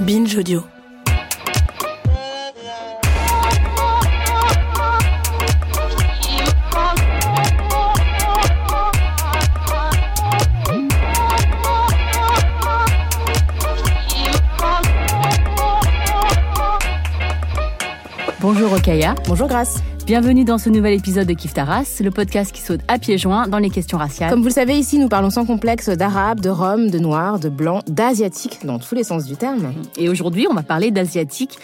Binge Audio. Bonjour Okaya. Bonjour Grace. Bienvenue dans ce nouvel épisode de Kif Taras, le podcast qui saute à pieds joints dans les questions raciales. Comme vous le savez, ici, nous parlons sans complexe d'arabe, de rome, de noir, de blanc, d'asiatique, dans tous les sens du terme. Et aujourd'hui, on va parler d'asiatique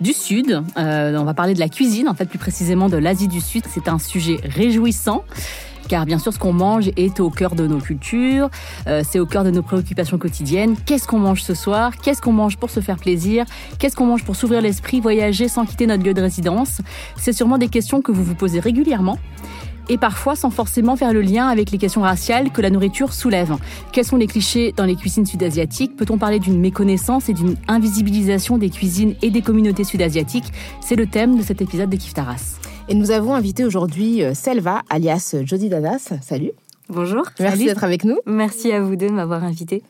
du Sud. Euh, on va parler de la cuisine, en fait, plus précisément de l'Asie du Sud. C'est un sujet réjouissant car bien sûr ce qu'on mange est au cœur de nos cultures, euh, c'est au cœur de nos préoccupations quotidiennes. Qu'est-ce qu'on mange ce soir? Qu'est-ce qu'on mange pour se faire plaisir? Qu'est-ce qu'on mange pour s'ouvrir l'esprit, voyager sans quitter notre lieu de résidence? C'est sûrement des questions que vous vous posez régulièrement et parfois sans forcément faire le lien avec les questions raciales que la nourriture soulève. Quels sont les clichés dans les cuisines sud-asiatiques? Peut-on parler d'une méconnaissance et d'une invisibilisation des cuisines et des communautés sud-asiatiques? C'est le thème de cet épisode de Kiftaras. Et nous avons invité aujourd'hui euh, Selva, alias Jody Danas. Salut. Bonjour. Merci d'être avec nous. Merci à vous deux de m'avoir invité.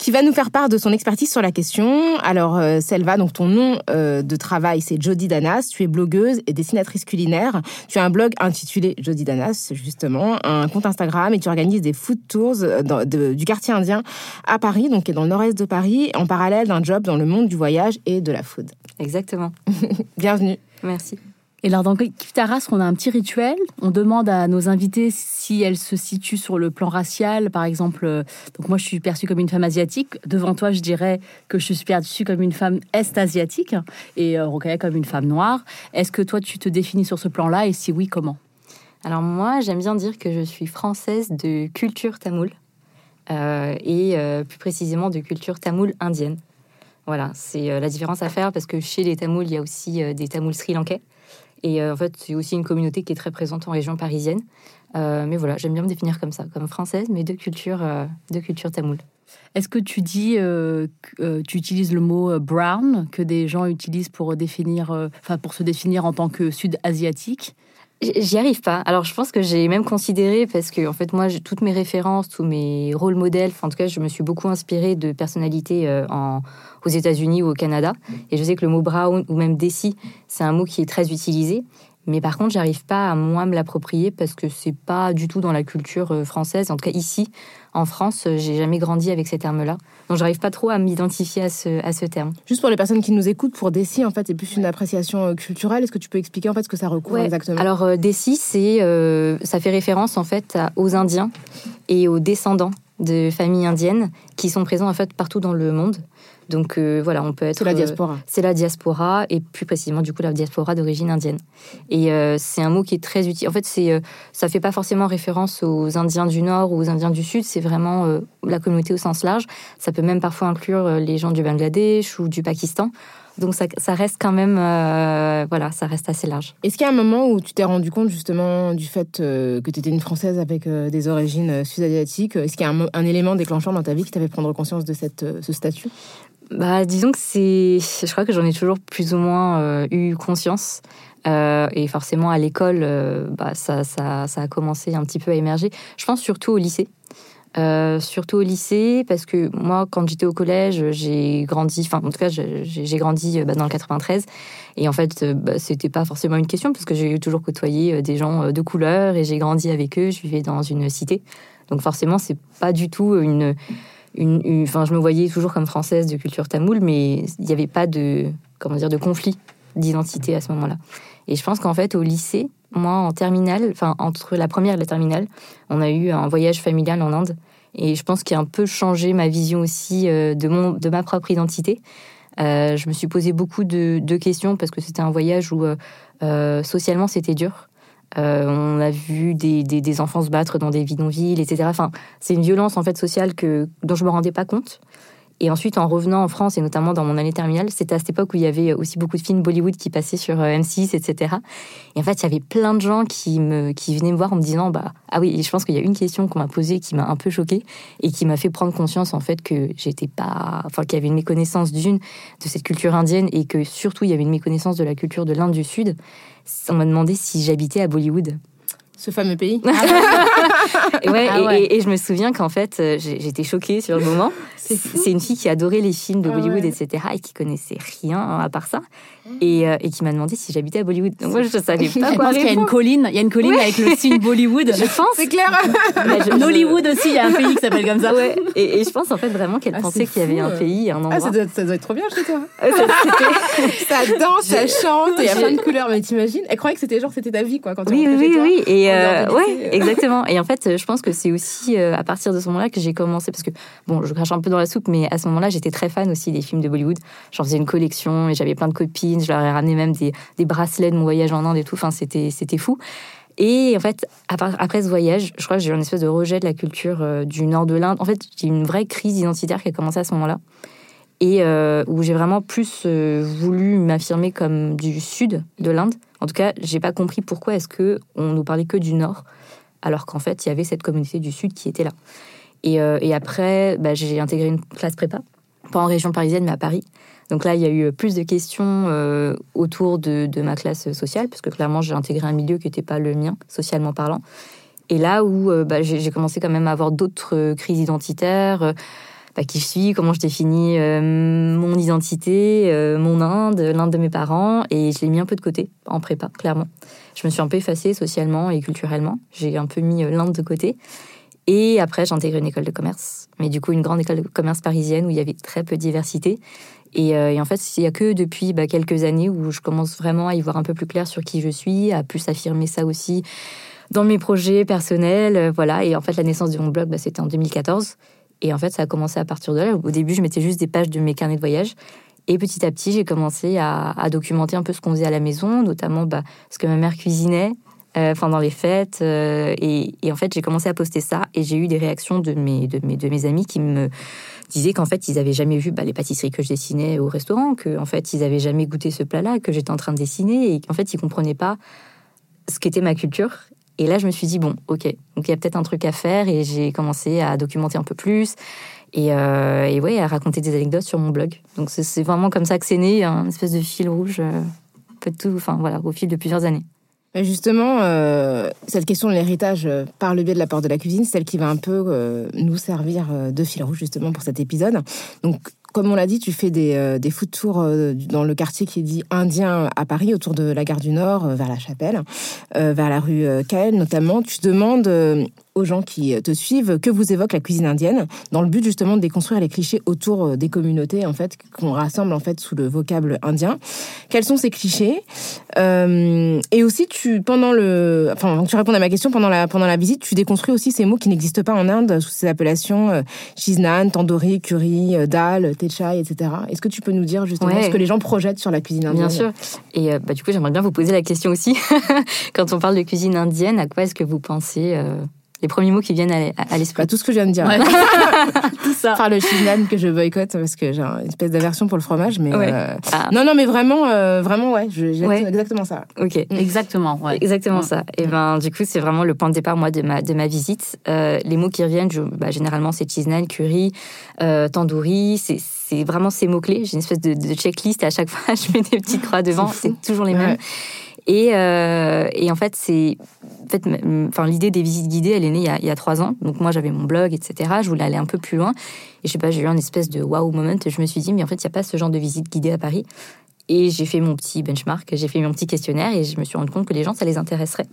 Qui va nous faire part de son expertise sur la question. Alors, euh, Selva, donc ton nom euh, de travail, c'est Jody Danas. Tu es blogueuse et dessinatrice culinaire. Tu as un blog intitulé Jody Danas, justement, un compte Instagram et tu organises des food tours dans, de, du quartier indien à Paris, donc qui est dans le nord-est de Paris, en parallèle d'un job dans le monde du voyage et de la food. Exactement. Bienvenue. Merci. Et alors dans Kiftaras, on a un petit rituel. On demande à nos invités si elles se situent sur le plan racial. Par exemple, euh, donc moi je suis perçue comme une femme asiatique. Devant toi, je dirais que je suis perçue comme une femme est-asiatique et euh, Rokaya comme une femme noire. Est-ce que toi tu te définis sur ce plan-là et si oui, comment? Alors moi, j'aime bien dire que je suis française de culture tamoule euh, et euh, plus précisément de culture tamoule indienne. Voilà, c'est la différence à faire parce que chez les Tamouls, il y a aussi des Tamouls sri-lankais. Et euh, en fait, c'est aussi une communauté qui est très présente en région parisienne. Euh, mais voilà, j'aime bien me définir comme ça, comme française, mais de culture, euh, de culture tamoule. Est-ce que tu dis, tu utilises le mot brown que des gens utilisent pour définir, pour se définir en tant que sud-asiatique? J'y arrive pas. Alors, je pense que j'ai même considéré, parce que, en fait, moi, toutes mes références, tous mes rôles modèles, en tout cas, je me suis beaucoup inspirée de personnalités euh, aux États-Unis ou au Canada. Et je sais que le mot brown ou même desi, c'est un mot qui est très utilisé. Mais par contre, j'arrive pas à moi me l'approprier parce que c'est pas du tout dans la culture euh, française. En tout cas, ici, en France, euh, j'ai jamais grandi avec ces termes-là. Donc, j'arrive pas trop à m'identifier à ce, à ce terme. Juste pour les personnes qui nous écoutent, pour Desi, en fait, c'est plus une appréciation euh, culturelle. Est-ce que tu peux expliquer en fait ce que ça recouvre Ouais. exactement? Alors, Desi, c'est, euh, ça fait référence en fait aux Indiens et aux descendants de familles indiennes qui sont présents en fait partout dans le monde. Donc euh, voilà, on peut être. C'est la euh, diaspora. c'est la diaspora et plus précisément du coup la diaspora d'origine indienne. Et euh, c'est un mot qui est très utile. En fait, c'est ça fait pas forcément référence aux Indiens du Nord ou aux Indiens du Sud. C'est vraiment la communauté au sens large. Ça peut même parfois inclure les gens du Bangladesh ou du Pakistan. Donc ça, ça reste quand même, voilà, ça reste assez large. Est-ce qu'il y a un moment où tu t'es rendu compte justement du fait que tu étais une Française avec des origines sud-asiatiques? Est-ce qu'il y a un, un élément déclencheur dans ta vie qui t'a fait prendre conscience de cette, ce statut? Bah, disons que c'est, je crois que j'en ai toujours plus ou moins euh, eu conscience. Euh, et forcément, à l'école, euh, bah, ça, ça, ça a commencé un petit peu à émerger. Je pense surtout au lycée. Surtout au lycée, parce que moi, quand j'étais au collège, j'ai grandi, enfin, en tout cas, j'ai grandi bah, dans le 93. Et en fait, bah, c'était pas forcément une question, parce que j'ai toujours côtoyé des gens de couleur et j'ai grandi avec eux. Je vivais dans une cité. Donc, forcément, c'est pas du tout une. Je me voyais toujours comme française de culture tamoule, mais il n'y avait pas de, comment dire, de conflit d'identité à ce moment-là. Et je pense qu'en fait, au lycée, moi, en terminale, enfin, entre la première et la terminale, on a eu un voyage familial en Inde. Et je pense qu'il a un peu changé ma vision aussi euh, de, mon, de ma propre identité. Euh, je me suis posé beaucoup de, questions parce que c'était un voyage où euh, socialement c'était dur. On a vu des, enfants se battre dans des bidonvilles, etc. Enfin, c'est une violence en fait sociale que dont je me rendais pas compte. Et ensuite, en revenant en France, et notamment dans mon année terminale, c'était à cette époque où il y avait aussi beaucoup de films Bollywood qui passaient sur euh, M6, etc. Et en fait, il y avait plein de gens qui, me, qui venaient me voir en me disant bah, Ah oui, je pense qu'il y a une question qu'on m'a posée qui m'a un peu choquée et qui m'a fait prendre conscience, en fait, que j'étais pas. Enfin, qu'il y avait une méconnaissance d'une, de cette culture indienne, et que surtout, il y avait une méconnaissance de la culture de l'Inde du Sud. On m'a demandé si j'habitais à Bollywood. Ce fameux pays. et, ouais, ah et, je me souviens qu'en fait, euh, j'étais choquée sur le moment. C'est une fille qui adorait les films de ah Bollywood, etc., et qui connaissait rien à part ça. Euh, et, qui m'a demandé si j'habitais à Bollywood. Donc moi, je savais pas quoi qu'il y a une colline, il y a une colline avec le signe Bollywood. Je pense. C'est clair. Nollywood aussi, il y a un pays qui s'appelle comme ça. Ouais. Et, je pense en fait vraiment qu'elle ah, pensait qu'il y avait un pays, un endroit. Ah, ça doit, ça doit, être trop bien chez toi. ça, danse, ça chante, il y a plein de couleurs. Mais t'imagines? Elle croyait que c'était genre c'était ta vie quoi quand Oui, oui, oui, oui. Et euh, ouais, exactement. Et en fait, je pense que c'est aussi euh, à partir de ce moment-là que j'ai commencé parce que bon, je crache un peu dans la soupe, mais à ce moment-là, j'étais très fan aussi des films de Bollywood. J'en faisais une collection et j'avais plein de copines. Je leur ai ramené même des, bracelets de mon voyage en Inde et tout. Enfin, c'était, c'était fou. Et en fait, après ce voyage, je crois que j'ai eu une espèce de rejet de la culture euh, du nord de l'Inde. En fait, j'ai eu une vraie crise identitaire qui a commencé à ce moment-là. Et euh, où j'ai vraiment plus euh, voulu m'affirmer comme du sud de l'Inde. En tout cas, j'ai pas compris pourquoi est-ce que on nous parlait que du nord, alors qu'en fait, il y avait cette communauté du sud qui était là. Et, et après, bah, j'ai intégré une classe prépa, pas en région parisienne, mais à Paris. Donc là, il y a eu plus de questions euh, autour de, ma classe sociale, parce que clairement, j'ai intégré un milieu qui n'était pas le mien, socialement parlant. Et là où euh, bah, j'ai commencé quand même à avoir d'autres euh, crises identitaires, bah, qui je suis, comment je définis mon identité, mon Inde, l'Inde de mes parents, et je l'ai mis un peu de côté en prépa, clairement. Je me suis un peu effacée socialement et culturellement. J'ai un peu mis l'Inde de côté. Et après, j'ai intégré une école de commerce, mais du coup une grande école de commerce parisienne où il y avait très peu de diversité. Euh, et, en fait, il n'y a que depuis bah, quelques années où je commence vraiment à y voir un peu plus clair sur qui je suis, à plus affirmer ça aussi dans mes projets personnels. Euh, voilà. Et en fait, la naissance de mon blog, bah, c'était en 2014. Et en fait, ça a commencé à partir de là. Au début, je mettais juste des pages de mes carnets de voyage. Et petit à petit, j'ai commencé à, documenter un peu ce qu'on faisait à la maison, notamment bah, ce que ma mère cuisinait, euh, pendant les fêtes. et, en fait, j'ai commencé à poster ça et j'ai eu des réactions de mes, amis qui me disaient qu'en fait, ils n'avaient jamais vu bah, les pâtisseries que je dessinais au restaurant, qu'en en fait, ils n'avaient jamais goûté ce plat-là que j'étais en train de dessiner, et qu'en fait, ils comprenaient pas ce qu'était ma culture. Et là, je me suis dit, bon, ok, donc il y a peut-être un truc à faire, et j'ai commencé à documenter un peu plus, et, euh, et ouais, à raconter des anecdotes sur mon blog. Donc c'est vraiment comme ça que c'est né, un espèce de fil rouge, euh, de tout, enfin voilà, au fil de plusieurs années. Justement, euh, cette question de l'héritage euh, par le biais de la porte de la cuisine, celle qui va un peu euh, nous servir de fil rouge justement pour cet épisode. Donc, comme on l'a dit, tu fais des, des foot tours dans le quartier qui est dit indien à Paris, autour de la gare du Nord, vers la Chapelle, vers la rue Caen notamment. Tu demandes aux gens qui te suivent que vous évoque la cuisine indienne, dans le but justement de déconstruire les clichés autour euh, des communautés en fait qu'on rassemble en fait sous le vocable indien. Quels sont ces clichés? Euh, Et aussi, tu pendant le, enfin, tu réponds à ma question pendant la pendant la visite, tu déconstruis aussi ces mots qui n'existent pas en Inde sous ces appellations euh, chisnan, tandoori, curry, euh, dal, techai, etc. Est-ce que tu peux nous dire justement ce que les gens projettent sur la cuisine indienne? Bien sûr. Et bah, du coup, j'aimerais bien vous poser la question aussi. Quand on parle de cuisine indienne, à quoi est-ce que vous pensez les premiers mots qui viennent à, l'esprit? Bah, tout ce que je viens de dire. tout ça. Enfin, le chinane que je boycotte parce que j'ai une espèce d'aversion pour le fromage, mais euh, ah. non, non, mais vraiment, euh, vraiment, ouais, exactement ça. Ok, mm. exactement, ouais. exactement mm. ça. Et ben, du coup, c'est vraiment le point de départ moi de ma de ma visite. Euh, les mots qui reviennent, bah, généralement, c'est chisnan, curry, tandoori. C'est vraiment ces mots clés. J'ai une espèce de, de, checklist et à chaque fois, je mets des petites croix devant. C'est toujours les mêmes. Et, euh, et en fait, c'est, en fait, enfin, l'idée des visites guidées, elle est née il y a, il y a trois ans. Donc moi, j'avais mon blog, etc. Je voulais aller un peu plus loin. Et je sais pas, j'ai eu un espèce de wow moment. Et je me suis dit, mais en fait, il n'y a pas ce genre de visite guidée à Paris. Et j'ai fait mon petit benchmark, j'ai fait mon petit questionnaire et je me suis rendu compte que les gens, ça les intéresserait.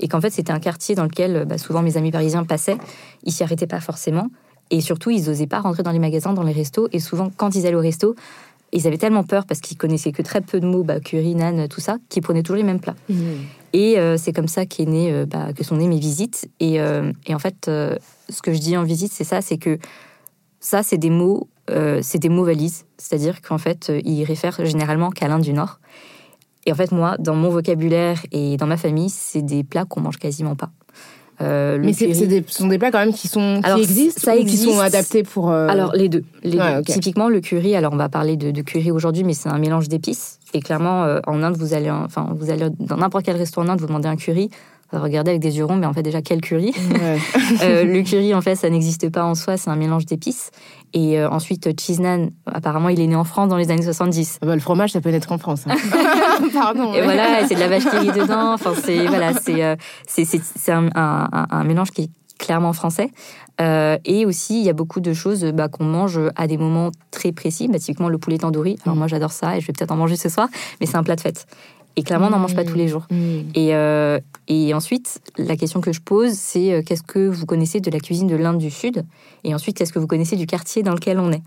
Et qu'en fait, c'était un quartier dans lequel bah, souvent mes amis parisiens passaient. Ils s'y arrêtaient pas forcément. Et surtout, ils n'osaient pas rentrer dans les magasins, dans les restos. Et souvent, quand ils allaient au resto, ils avaient tellement peur parce qu'ils connaissaient que très peu de mots, bah, curry, nan, tout ça, qu'ils prenaient toujours les mêmes plats. Mmh. Et euh, c'est comme ça qu'est né, euh, bah, que sont nées mes visites. Et, euh, et en fait, ce que je dis en visite, c'est ça, c'est que ça, c'est des mots, c'est des mots valises. C'est-à-dire qu'en fait, ils réfèrent généralement qu'à l'Inde du Nord. Et en fait, moi, dans mon vocabulaire et dans ma famille, c'est des plats qu'on mange quasiment pas. Euh, mais c'est, des, ce sont des plats quand même qui sont qui existent ça existe. qui sont adaptés pour. Euh, alors les deux. Les deux. Typiquement le curry. Alors on va parler de, de curry aujourd'hui, mais c'est un mélange d'épices. Et clairement, euh, en Inde, vous allez, enfin, vous allez dans n'importe quel restaurant en Inde, vous demandez un curry. Regardez avec des yeux ronds, mais en fait déjà quel curry euh, Le curry en fait ça n'existe pas en soi, c'est un mélange d'épices. Et euh, ensuite cheese naan, apparemment il est né en France dans les années 70. Ah bah, le fromage ça peut naître en France. Hein. Pardon. Et voilà, c'est de la vache qui rit dedans. Enfin c'est voilà, c'est euh, c'est un, un, un, mélange qui est clairement français. Et aussi, il y a beaucoup de choses bah, qu'on mange à des moments très précis. Bah, typiquement, le poulet tandoori. Alors, mm. moi, j'adore ça et je vais peut-être en manger ce soir, mais c'est un plat de fête. Et clairement, on n'en mange pas tous les jours. Mmh. Et, euh, et ensuite, la question que je pose, c'est euh, qu'est-ce que vous connaissez de la cuisine de l'Inde du Sud? Et ensuite, qu'est-ce que vous connaissez du quartier dans lequel on est?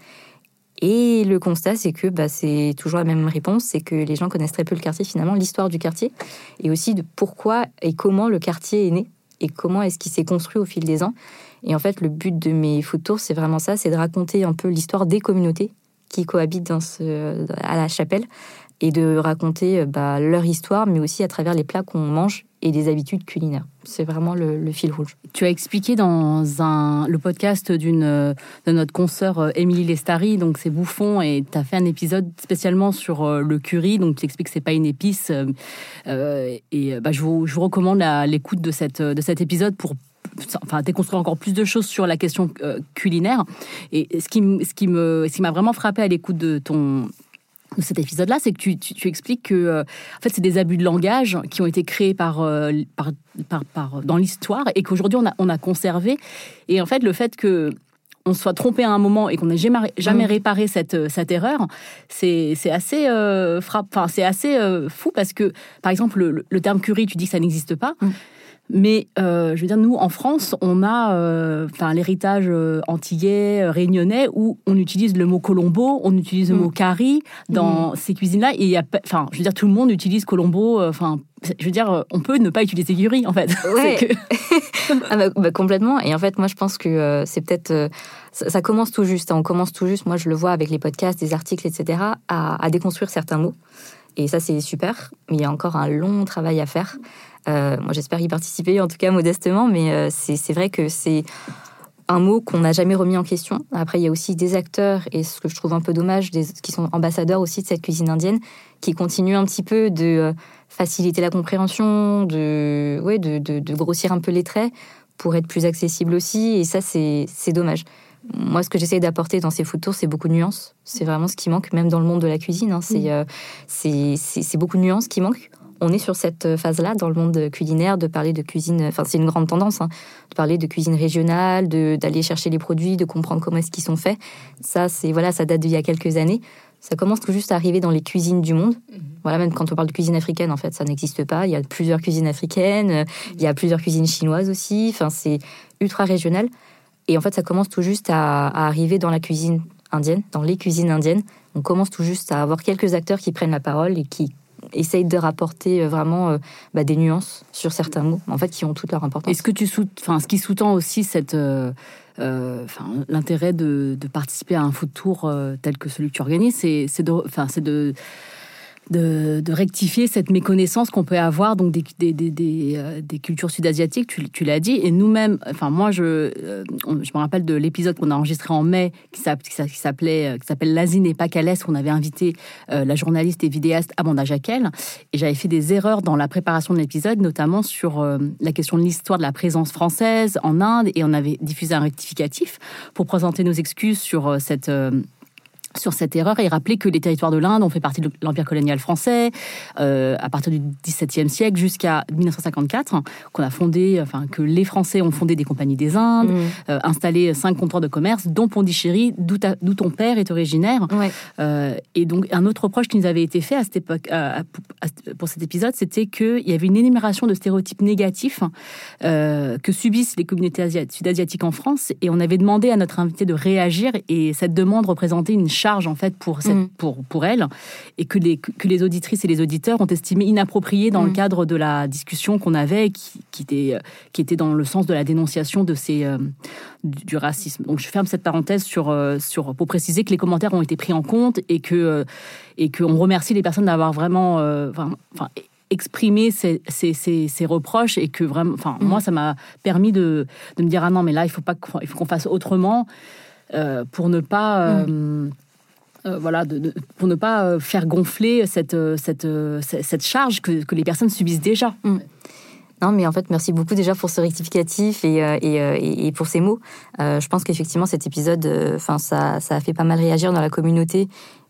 Et le constat, c'est que bah, c'est toujours la même réponse, c'est que les gens connaissent très peu le quartier finalement, l'histoire du quartier, et aussi de pourquoi et comment le quartier est né, et comment est-ce qu'il s'est construit au fil des ans. Et en fait, le but de mes food tours, c'est vraiment ça, c'est de raconter un peu l'histoire des communautés qui cohabitent dans ce, à la chapelle, et de raconter euh, bah, leur histoire, mais aussi à travers les plats qu'on mange et des habitudes culinaires. C'est vraiment le, fil rouge. Tu as expliqué dans un, le podcast d'une euh, de notre consoeur euh, Émilie Lestari, donc c'est Bouffon, et tu as fait un épisode spécialement sur le curry, donc tu expliques que c'est pas une épice. et bah, je, vous, je vous recommande l'écoute de, cet épisode pour enfin déconstruire encore plus de choses sur la question culinaire. Et ce qui m'a vraiment frappé à l'écoute de ton de cet épisode-là, c'est que tu, tu, expliques que euh, en fait, c'est des abus de langage qui ont été créés par, euh, par, par, par dans l'histoire et qu'aujourd'hui on a, on a conservé. Et en fait, le fait que on soit trompé à un moment et qu'on n'ait jamais, jamais mmh. réparé cette, cette erreur, c'est assez euh, frappe, enfin c'est assez fou parce que par exemple le, le, terme curry, tu dis que ça n'existe pas. Mmh. Mais euh, je veux dire, nous, en France, on a euh, l'héritage euh, antillais, réunionnais, où on utilise le mot colombo, on utilise le mm. mot curry dans mm. ces cuisines-là. Et enfin, je veux dire, tout le monde utilise colombo. Enfin, je veux dire, on peut ne pas utiliser curry, en fait. Ouais. ah bah, bah, complètement. Et en fait, moi, je pense que c'est peut-être ça, commence tout juste. Hein. On commence tout juste. Moi, je le vois avec les podcasts, des articles, etc., à, à déconstruire certains mots. Et ça, c'est super. Mais il y a encore un long travail à faire. Euh, moi, j'espère y participer, en tout cas modestement, mais euh, c'est vrai que c'est un mot qu'on n'a jamais remis en question. Après, il y a aussi des acteurs, et ce que je trouve un peu dommage, qui sont ambassadeurs aussi de cette cuisine indienne, qui continuent un petit peu de euh, faciliter la compréhension, de, ouais, de, de, grossir un peu les traits pour être plus accessible aussi, et ça, c'est dommage. Moi, ce que j'essaie d'apporter dans ces food tours, c'est beaucoup de nuances. C'est vraiment ce qui manque, même dans le monde de la cuisine. Hein. Mm. C'est beaucoup de nuances qui manquent on est sur cette phase-là dans le monde culinaire de parler de cuisine. Enfin, c'est une grande tendance, hein, de parler de cuisine régionale, d'aller chercher les produits, de comprendre comment est-ce qu'ils sont faits. Ça, c'est voilà, ça date d'il y a quelques années. Ça commence tout juste à arriver dans les cuisines du monde. Mhm. Voilà, même quand on parle de cuisine africaine, en fait, ça n'existe pas. Il y a plusieurs cuisines africaines, il y a plusieurs cuisines chinoises aussi. Enfin, c'est ultra régional. Et en fait, ça commence tout juste à, arriver dans la cuisine indienne, dans les cuisines indiennes. On commence tout juste à avoir quelques acteurs qui prennent la parole et qui essaye de rapporter euh, vraiment euh, bah, des nuances sur certains mots, en fait, qui ont toute leur importance. Est-ce que tu sous... enfin, ce qui sous-tend aussi cette, euh, enfin, l'intérêt de, participer à un foot tour tel que celui que tu organises, c'est, de, enfin, c'est de de, rectifier cette méconnaissance qu'on peut avoir donc des, des, des, euh, des, cultures sud-asiatiques, tu, l'as dit, et nous-mêmes, enfin moi je, euh, je me rappelle de l'épisode qu'on a enregistré en mai qui s'appelait euh, qui s'appelle L'Asie n'est pas Calès, on avait invité la journaliste et vidéaste Amanda Jaquel, et j'avais fait des erreurs dans la préparation de l'épisode, notamment sur la question de l'histoire de la présence française en Inde, et on avait diffusé un rectificatif pour présenter nos excuses sur cette sur cette erreur et rappeler que les territoires de l'Inde ont fait partie de l'empire colonial français euh, à partir du XVIIe siècle jusqu'à 1954, qu'on a fondé, enfin que les Français ont fondé des compagnies des Indes, mmh. euh, installé cinq comptoirs de commerce, dont Pondichéry, d'où ton père est originaire. Euh, et donc un autre reproche qui nous avait été fait à cette époque, pour cet épisode, c'était qu'il y avait une énumération de stéréotypes négatifs que subissent les communautés sud-asiatiques en France, et on avait demandé à notre invité de réagir, et cette demande représentait une charge en fait pour cette, Mhm. pour pour elle et que les que les auditrices et les auditeurs ont estimé inapproprié dans le Mhm. cadre de la discussion qu'on avait qui, qui était euh, qui était dans le sens de la dénonciation de ces euh, du, du racisme. Donc je ferme cette parenthèse sur euh, sur pour préciser que les commentaires ont été pris en compte et que et qu'on remercie les personnes d'avoir vraiment euh, enfin, enfin, exprimé ces, ces, ces, ces reproches et que vraiment enfin Mhm. moi ça m'a permis de, de me dire ah non mais là il faut pas qu'on- il faut qu'on fasse autrement euh, pour ne pas euh, euh, voilà, pour ne pas euh, faire gonfler cette, euh, cette, cette charge que, que les personnes subissent déjà. Non, mais en fait, merci beaucoup déjà pour ce rectificatif et, et, et- pour ces mots. Je pense qu'effectivement, cet épisode, enfin, ça, ça a fait pas mal réagir dans la communauté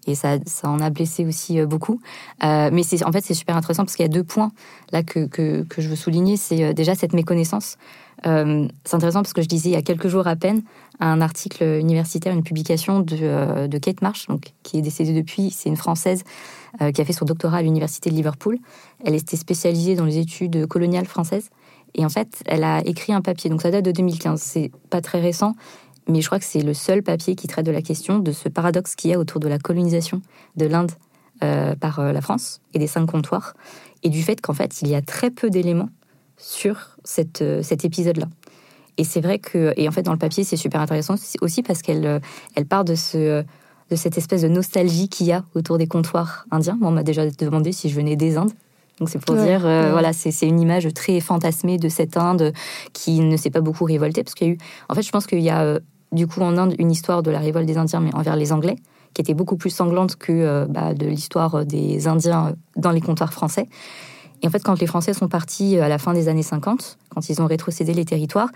et ça, ça en a blessé aussi beaucoup. Mais c'est, en fait, c'est super intéressant parce qu'il y a deux points là que, que, que je veux souligner. C'est déjà cette méconnaissance. Euh, c'est intéressant parce que je disais il y a quelques jours à peine un article universitaire, une publication de, euh, Kate Marsh, donc, qui est décédée depuis. C'est une Française euh, qui a fait son doctorat à l'université de Liverpool. Elle était spécialisée dans les études coloniales françaises. Et en fait, elle a écrit un papier. Donc ça date de 2015. C'est pas très récent, mais je crois que c'est le seul papier qui traite de la question de ce paradoxe qu'il y a autour de la colonisation de l'Inde par la France et des cinq comptoirs, et du fait qu'en fait, il y a très peu d'éléments sur cette, euh, cet épisode-là. Et c'est vrai que, et en fait, dans le papier, c'est super intéressant aussi parce qu'elle euh, elle part de ce de cette espèce de nostalgie qu'il y a autour des comptoirs indiens. Moi, on m'a déjà demandé si je venais des Indes. Donc c'est pour Ouais, dire, euh, ouais. voilà, c'est une image très fantasmée de cette Inde qui ne s'est pas beaucoup révoltée. Parce qu'il y a eu, en fait, je pense qu'il y a euh, du coup en Inde une histoire de la révolte des Indiens, mais envers les Anglais, qui était beaucoup plus sanglante que euh, bah, de l'histoire des Indiens dans les comptoirs français. Et en fait, quand les Français sont partis euh, à la fin des années 50, quand ils ont rétrocédé les territoires,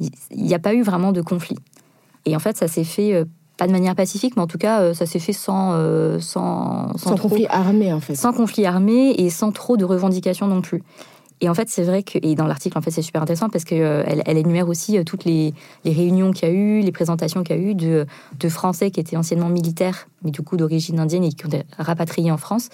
il n'y a pas eu vraiment de conflit. Et en fait, ça s'est fait euh, pas de manière pacifique, mais en tout cas, euh, ça s'est fait sans, sans, sans Sans trop- conflit armé, en fait. sans conflit armé et sans trop de revendications non plus. Et en fait, c'est vrai que, et dans l'article, en fait, c'est super intéressant parce qu'elle elle, elle énumère aussi euh, toutes les, les réunions qu'il y a eu, les présentations qu'il y a eu de, de Français qui étaient anciennement militaires, mais du coup d'origine indienne et qui ont été rapatriés en France.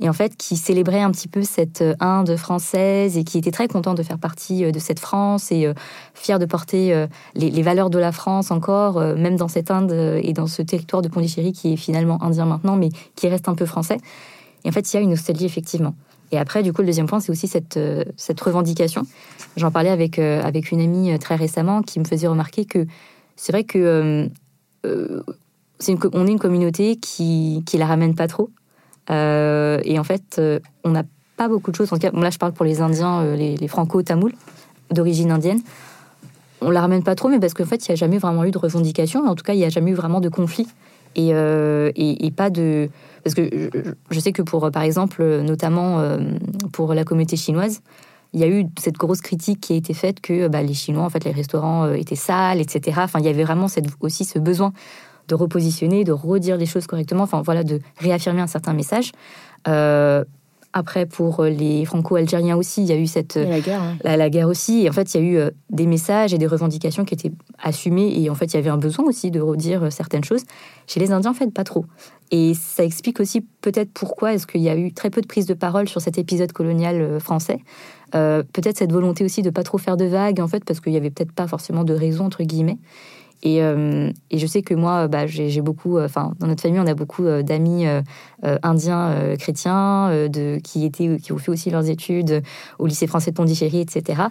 Et en fait, qui célébraient un petit peu cette euh, Inde française et qui étaient très contents de faire partie euh, de cette France et euh, fiers de porter les, valeurs de la France encore, même dans cette Inde et dans ce territoire de Pondichéry qui est finalement indien maintenant, mais qui reste un peu français. Et en fait, il y a une nostalgie, effectivement. Et après, du coup, le deuxième point, c'est aussi cette, revendication. J'en parlais avec, avec une amie très récemment qui me faisait remarquer que c'est vrai que c'est une on est une communauté qui, qui la ramène pas trop. Euh, et en fait, euh, on n'a pas beaucoup de choses. En cas, bon, là, je parle pour les Indiens, euh, les, franco-tamouls d'origine indienne. On la ramène pas trop, mais parce qu'en fait, il n'y a jamais vraiment eu de revendication. En tout cas, il n'y a jamais eu vraiment de conflit. Et, et, pas de. Parce que je, sais que pour, par exemple, notamment pour la communauté chinoise, il y a eu cette grosse critique qui a été faite que bah, les Chinois, en fait, les restaurants étaient sales, etc. Enfin, il y avait vraiment cette, aussi ce besoin de repositionner, de redire les choses correctement, enfin voilà, de réaffirmer un certain message. Euh, après, pour les franco-algériens aussi, il y a eu cette, Et la guerre, hein. la, la guerre aussi. Et en fait, il y a eu euh, des messages et des revendications qui étaient assumées. Et en fait, il y avait un besoin aussi de redire euh, certaines choses. Chez les Indiens, en fait, pas trop. Et ça explique aussi peut-être pourquoi est-ce qu'il y a eu très peu de prise de parole sur cet épisode colonial euh, français. Euh, peut-être cette volonté aussi de pas trop faire de vagues, en fait, parce qu'il y avait peut-être pas forcément de raison, entre guillemets. Et, euh, et je sais que moi, bah, j'ai beaucoup, euh, enfin, dans notre famille, on a beaucoup euh, d'amis euh, euh, indiens euh, chrétiens euh, qui, étaient, qui ont fait aussi leurs études au lycée français de Pondichéry, etc.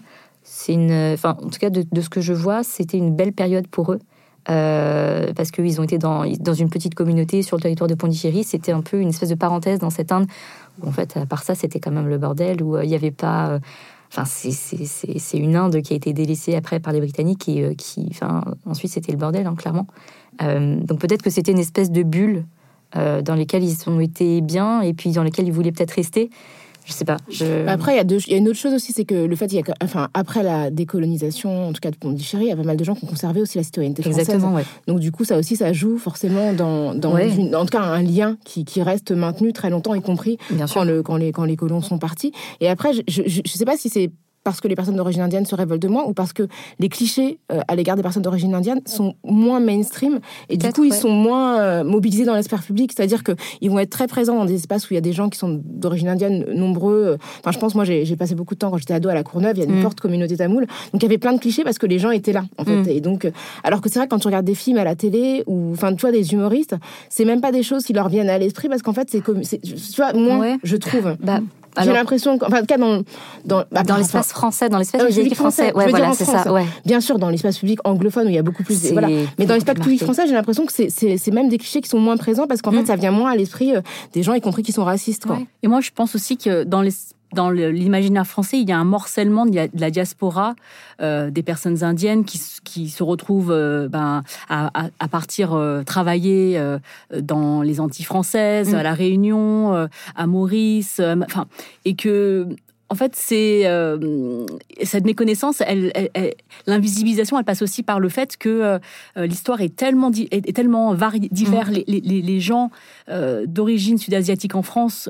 Une, enfin, en tout cas, de, ce que je vois, c'était une belle période pour eux. euh, parce qu'ils ont été dans, dans une petite communauté sur le territoire de Pondichéry. C'était un peu une espèce de parenthèse dans cette Inde où, en fait, à part ça, c'était quand même le bordel, où euh, il n'y avait pas. Enfin, c'est une Inde qui a été délaissée après par les Britanniques et euh, qui, enfin, ensuite c'était le bordel, hein, clairement. Euh, donc peut-être que c'était une espèce de bulle euh, dans lesquelles ils ont été bien et puis dans lesquelles ils voulaient peut-être rester. Je sais pas. Je... Bah, Après, il y, a deux- il y a une autre chose aussi, c'est que le fait, y a, enfin, après la décolonisation, en tout cas de Pondichéry, il y a pas mal de gens qui ont conservé aussi la citoyenneté française. Exactement, ouais. Donc du coup, ça aussi, ça joue forcément dans, dans Ouais. une- en tout cas un lien qui, qui reste maintenu très longtemps, y compris Bien sûr. quand, le, quand, les, quand les colons sont partis. Et après, je, je, je sais pas si c'est parce que les personnes d'origine indienne se révoltent de moins ou parce que les clichés euh, à l'égard des personnes d'origine indienne sont moins mainstream et du coup ils sont moins euh, mobilisés dans l'espace public. C'est-à-dire qu'ils vont être très présents dans des espaces où il y a des gens qui sont d'origine indienne nombreux. Enfin, je pense, moi, j'ai passé beaucoup de temps quand j'étais ado à la Courneuve, il y a une mm. forte communauté tamoule. Donc il y avait plein de clichés parce que les gens étaient là, en fait. Mm. Et donc, euh, alors que c'est vrai, quand tu regardes des films à la télé ou, enfin, tu vois, des humoristes, c'est même pas des choses qui leur viennent à l'esprit parce qu'en fait, c'est comme, tu vois, moi, je trouve. Bah, j'ai l'impression, enfin, en tout cas, dans dans, bah, dans l'espace français, dans l'espace public français, ouais, voilà, c'est ça. Ouais. Bien sûr, dans l'espace public anglophone où il y a beaucoup plus, de, voilà. Mais dans l'espace public français, j'ai l'impression que c'est même des clichés qui sont moins présents parce qu'en fait, mm. ça vient moins à l'esprit euh, des gens, y compris qui sont racistes. Quoi. Et moi, je pense aussi que dans les dans l'imaginaire français, il y a un morcellement de la diaspora euh, des personnes indiennes qui, qui se retrouvent euh, ben, à, à, partir euh, travailler dans les Antilles françaises, mm. à la Réunion, à Maurice, enfin, et que en fait, c'est cette méconnaissance, elle, l'invisibilisation, elle passe aussi par le fait que l'histoire est tellement est, tellement variée, divers. Mm. Les, les, les, gens d'origine sud-asiatique en France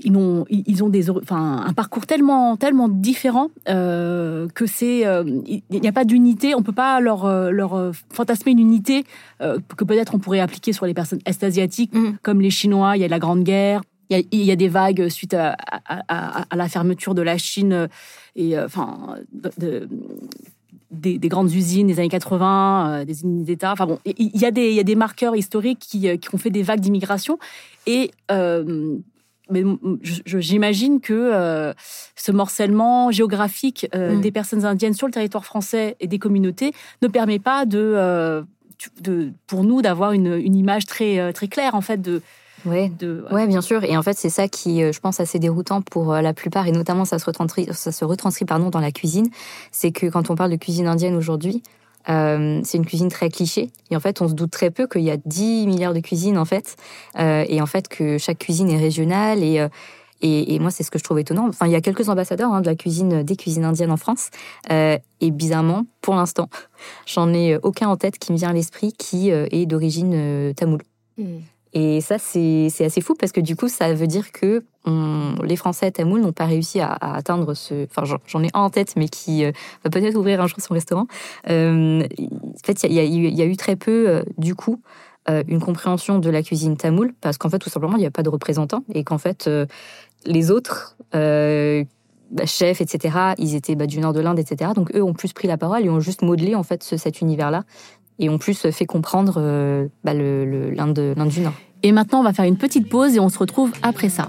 ils ont, ils ont des, enfin, un parcours tellement, tellement différent euh, que c'est, euh, il n'y a pas d'unité. On peut pas leur, euh, leur fantasmer une unité que peut-être on pourrait appliquer sur les personnes est-asiatiques, mm. comme les Chinois. Il y a la Grande Guerre. Il y a, il y a des vagues suite à, à, à, la fermeture de la Chine et enfin de, des, des, grandes usines des années 80, des usines d'État. Enfin bon, il y, a des, il y a des marqueurs historiques qui, qui ont fait des vagues d'immigration. Et mais j'imagine que euh, ce morcellement géographique euh, mm. des personnes indiennes sur le territoire français et des communautés ne permet pas de, euh, de pour nous d'avoir une, une, image très très claire en fait de ouais. bien sûr. Et en fait, c'est ça qui, je pense, assez déroutant pour la plupart, et notamment ça se retranscrit, ça se retranscrit pardon, dans la cuisine. C'est que quand on parle de cuisine indienne aujourd'hui, euh, c'est une cuisine très cliché. Et en fait, on se doute très peu qu'il y a 10 milliards de cuisines, en fait. Euh, et en fait, que chaque cuisine est régionale. Et, euh, et, et moi, c'est ce que je trouve étonnant. Enfin, il y a quelques ambassadeurs hein, de la cuisine, des cuisines indiennes en France. Euh, et bizarrement, pour l'instant, j'en ai aucun en tête qui me vient à l'esprit qui euh, est d'origine tamoule. Hmm. Et ça, c'est assez fou parce que du coup, ça veut dire que les Français Tamoul n'ont pas réussi à, atteindre ce. Enfin, j'en ai un en tête, mais qui euh, va peut-être ouvrir un jour son restaurant. Euh, en fait, il y, y, a eu très peu, euh, du coup, une compréhension de la cuisine tamoule parce qu'en fait, tout simplement, il n'y a pas de représentants et qu'en fait, les autres. Bah, chefs, etc. Ils étaient bah, du nord de l'Inde, etc. Donc eux ont plus pris la parole et ont juste modelé en fait cet univers-là et ont plus fait comprendre bah, l'Inde du Nord. Et maintenant, on va faire une petite pause et on se retrouve après ça.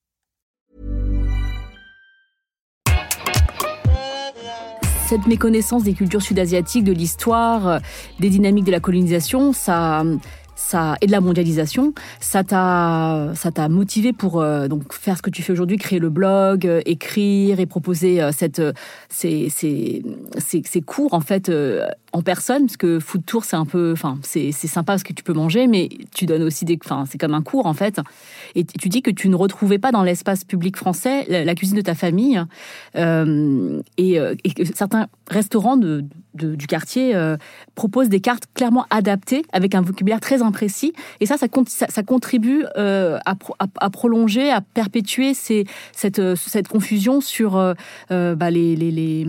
Cette méconnaissance des cultures sud-asiatiques, de l'histoire, des dynamiques de la colonisation, ça ça et de la mondialisation, ça t'a ça t'a motivé pour euh, donc faire ce que tu fais aujourd'hui, créer le blog, euh, écrire et proposer euh, cette ces, ces, ces, ces, cours en fait en personne? Parce que food tour c'est un peu enfin c'est sympa parce que tu peux manger mais tu donnes aussi des enfin c'est comme un cours en fait. Et tu dis que tu ne retrouvais pas dans l'espace public français la, cuisine de ta famille euh, et, et, certains restaurants de, de du quartier euh, proposent des cartes clairement adaptées avec un vocabulaire très imprécis. Et ça ça, ça, ça contribue euh, à, à, prolonger à perpétuer ces, cette cette confusion sur euh, bah, les, les, les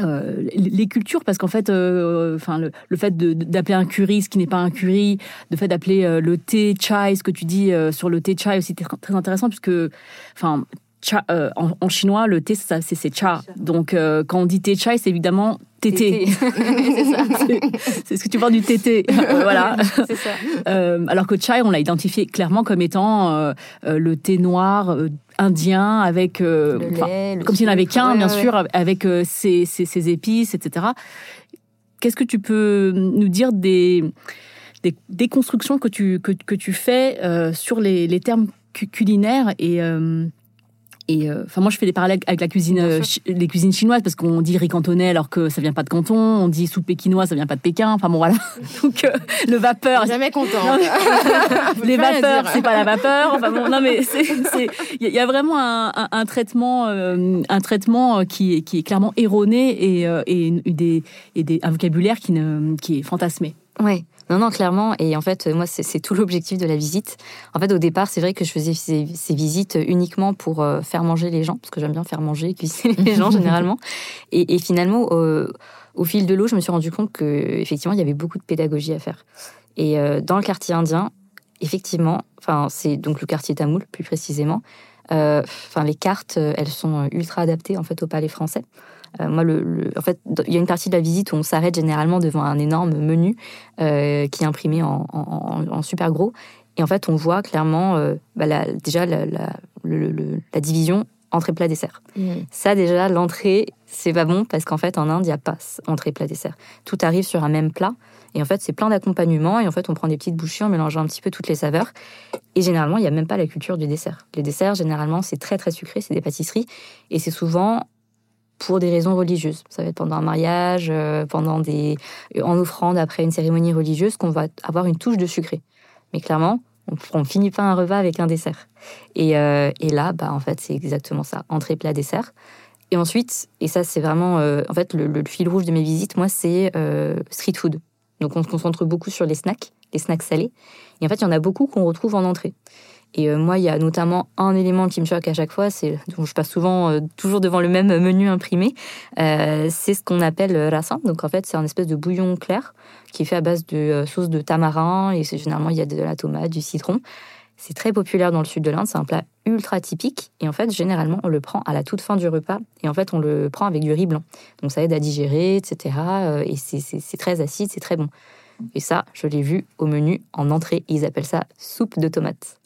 euh, les cultures. Parce qu'en fait euh, enfin le, le, fait d'appeler un curry ce qui n'est pas un curry le fait d'appeler euh, le thé chai ce que tu dis euh, sur le thé chai aussi très, très intéressant puisque enfin euh, en, en, chinois, le thé, c'est cha. Donc, euh, quand on dit thé chai, c'est évidemment tété. c'est ce que tu parles du tété. Euh, voilà. Ça. Euh, alors que chai, on l'a identifié clairement comme étant le thé noir indien avec lait, comme s'il n'y en avait qu'un, bien ouais. sûr, avec ses, ses, ses, épices, etc. Qu'est-ce que tu peux nous dire des des déconstructions que tu, que, que tu fais sur les, les termes culinaires et et euh, enfin, moi, je fais des parallèles avec la cuisine, euh, les cuisines chinoises parce qu'on dit riz cantonais alors que ça vient pas de Canton. On dit soupe pékinoise, ça vient pas de Pékin. Enfin bon, voilà. Donc euh, le vapeur. Jamais content. les vapeurs, c'est pas la vapeur. Enfin bon, non mais il y, a vraiment un, un, traitement, un traitement qui, qui est clairement erroné et, et, des, et des, un vocabulaire qui, ne, qui est fantasmé. Ouais. Non, non, clairement. Et en fait, moi, c'est tout l'objectif de la visite. En fait, au départ, c'est vrai que je faisais ces, visites uniquement pour euh, faire manger les gens, parce que j'aime bien faire manger, cuisiner les gens généralement. Et, finalement, au fil de l'eau, je me suis rendu compte que effectivement, il y avait beaucoup de pédagogie à faire. Et euh, dans le quartier indien, effectivement, enfin, c'est donc le quartier tamoul plus précisément. Euh, enfin, les cartes, elles sont ultra adaptées en fait au palais français. Euh, moi, le, en fait, il y a une partie de la visite où on s'arrête généralement devant un énorme menu euh, qui est imprimé en, en, super gros. Et en fait, on voit clairement euh, bah, la, déjà la, la, la, division entrée plat dessert. Mmh. Ça déjà l'entrée c'est pas bon parce qu'en fait en Inde il n'y a pas entrée plat dessert. Tout arrive sur un même plat et en fait c'est plein d'accompagnements et en fait on prend des petites bouchées en mélangeant un petit peu toutes les saveurs et généralement il n'y a même pas la culture du dessert. Les desserts généralement c'est très très sucré, c'est des pâtisseries et c'est souvent pour des raisons religieuses. Ça va être pendant un mariage, euh, pendant des, en offrande après une cérémonie religieuse, qu'on va avoir une touche de sucré. Mais clairement, on, ne finit pas un repas avec un dessert. Et, euh, et là, bah, en fait, c'est exactement ça. Entrée, plat, dessert. Et ensuite, et ça, c'est vraiment, euh, en fait, le, fil rouge de mes visites, moi, c'est street food. Donc, on se concentre beaucoup sur les snacks, les snacks salés. Et en fait, il y en a beaucoup qu'on retrouve en entrée. Et euh, moi, il y a notamment un élément qui me choque à chaque fois, c'est je passe souvent euh, toujours devant le même menu imprimé. Euh, c'est ce qu'on appelle rasa. Donc en fait, c'est un espèce de bouillon clair qui est fait à base de sauce de tamarin et généralement il y a de la tomate, du citron. C'est très populaire dans le sud de l'Inde, c'est un plat ultra typique et en fait généralement on le prend à la toute fin du repas et en fait on le prend avec du riz blanc. Donc ça aide à digérer, etc. Et c'est très acide, c'est très bon. Et ça, je l'ai vu au menu en entrée, ils appellent ça soupe de tomates.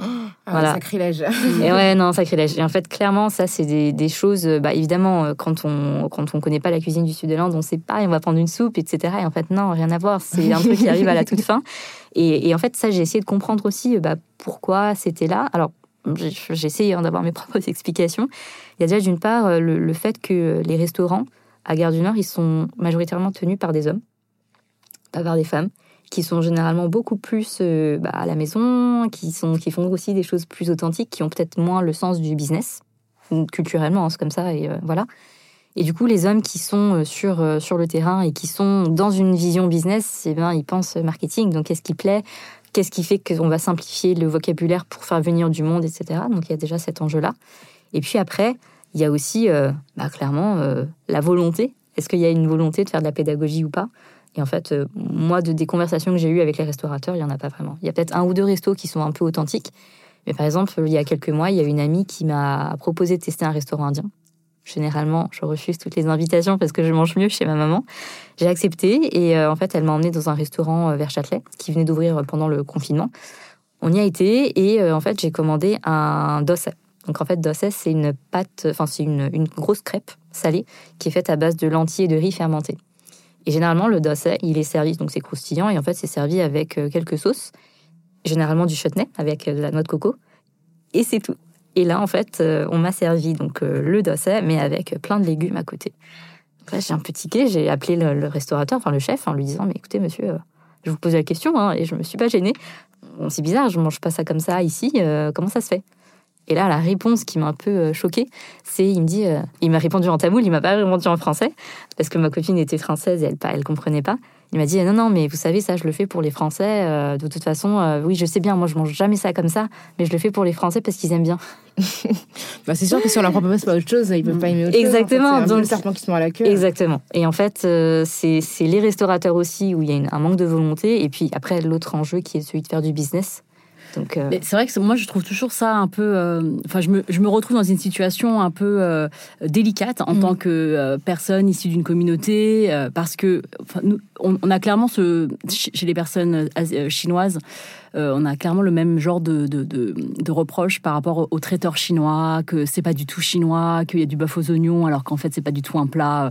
Ah, voilà. Sacrilège. et ouais, non, sacrilège. Et en fait, clairement, ça, c'est des, des, choses. Euh, bah, évidemment, euh, quand on quand on connaît pas la cuisine du sud de l'Inde, on sait pas, et on va prendre une soupe, etc. Et en fait, non, rien à voir. C'est un truc qui arrive à la toute fin. Et, et en fait, ça, j'ai essayé de comprendre aussi euh, bah, pourquoi c'était là. Alors, j'ai essayé hein, d'avoir mes propres explications. Il y a déjà d'une part le, le, fait que les restaurants à Gare du Nord, ils sont majoritairement tenus par des hommes, pas par des femmes qui sont généralement beaucoup plus euh, bah, à la maison, qui, sont, qui font aussi des choses plus authentiques, qui ont peut-être moins le sens du business, culturellement, hein, c'est comme ça, et euh, voilà. Et du coup, les hommes qui sont euh, sur, sur le terrain et qui sont dans une vision business, eh ben, ils pensent marketing. Donc, qu'est-ce qui plaît? Qu'est-ce qui fait qu'on va simplifier le vocabulaire pour faire venir du monde, etc. Donc, il y a déjà cet enjeu-là. Et puis après, il y a aussi, bah, clairement, la volonté. Est-ce qu'il y a une volonté de faire de la pédagogie ou pas? Et en fait, euh, moi, de, des conversations que j'ai eues avec les restaurateurs, il n'y en a pas vraiment. Il y a peut-être un ou deux restos qui sont un peu authentiques. Mais par exemple, il y a quelques mois, il y a une amie qui m'a proposé de tester un restaurant indien. Généralement, je refuse toutes les invitations parce que je mange mieux chez ma maman. J'ai accepté et euh, en fait, elle m'a emmené dans un restaurant euh, vers Châtelet qui venait d'ouvrir pendant le confinement. On y a été et en fait, j'ai commandé un dossé. Donc en fait, dossé, c'est une pâte, enfin c'est une, une grosse crêpe salée qui est faite à base de lentilles et de riz fermenté. Et généralement, le dossé, il est servi, donc c'est croustillant, et en fait, c'est servi avec euh, quelques sauces, généralement du chutney avec euh, de la noix de coco, et c'est tout. Et là, en fait, euh, on m'a servi donc le dossé, mais avec plein de légumes à côté. Donc là, j'ai un peu tiqué, j'ai appelé le, restaurateur, enfin le chef, en lui disant, mais écoutez, monsieur, je vous pose la question, hein, et je me suis pas gênée. C'est bizarre, je mange pas ça comme ça ici, comment ça se fait? Et là, la réponse qui m'a un peu euh, choquée, c'est il me dit, euh, il m'a répondu en tamoul, il m'a pas répondu en français parce que ma copine était française et elle elle comprenait pas. Il m'a dit non non mais vous savez ça je le fais pour les Français euh, de toute façon oui je sais bien moi je mange jamais ça comme ça mais je le fais pour les Français parce qu'ils aiment bien. bah, c'est sûr que si on leur propose pas autre chose ils peuvent pas aimer autre Exactement, chose. Exactement. donc serpents qui sont à la queue. Exactement. Et en fait c'est les restaurateurs aussi où il y a un manque de volonté et puis après l'autre enjeu qui est celui de faire du business euh, c'est vrai que moi, je trouve toujours ça un peu. Euh, enfin, je, me, je, me, retrouve dans une situation un peu euh, délicate en mm. tant que personne issue d'une communauté, parce que nous, on, a clairement ce, chez les personnes chinoises on a clairement le même genre de, de, de, reproches par rapport aux traiteurs chinois, que c'est pas du tout chinois, qu'il y a du bœuf aux oignons, alors qu'en fait c'est pas du tout un plat,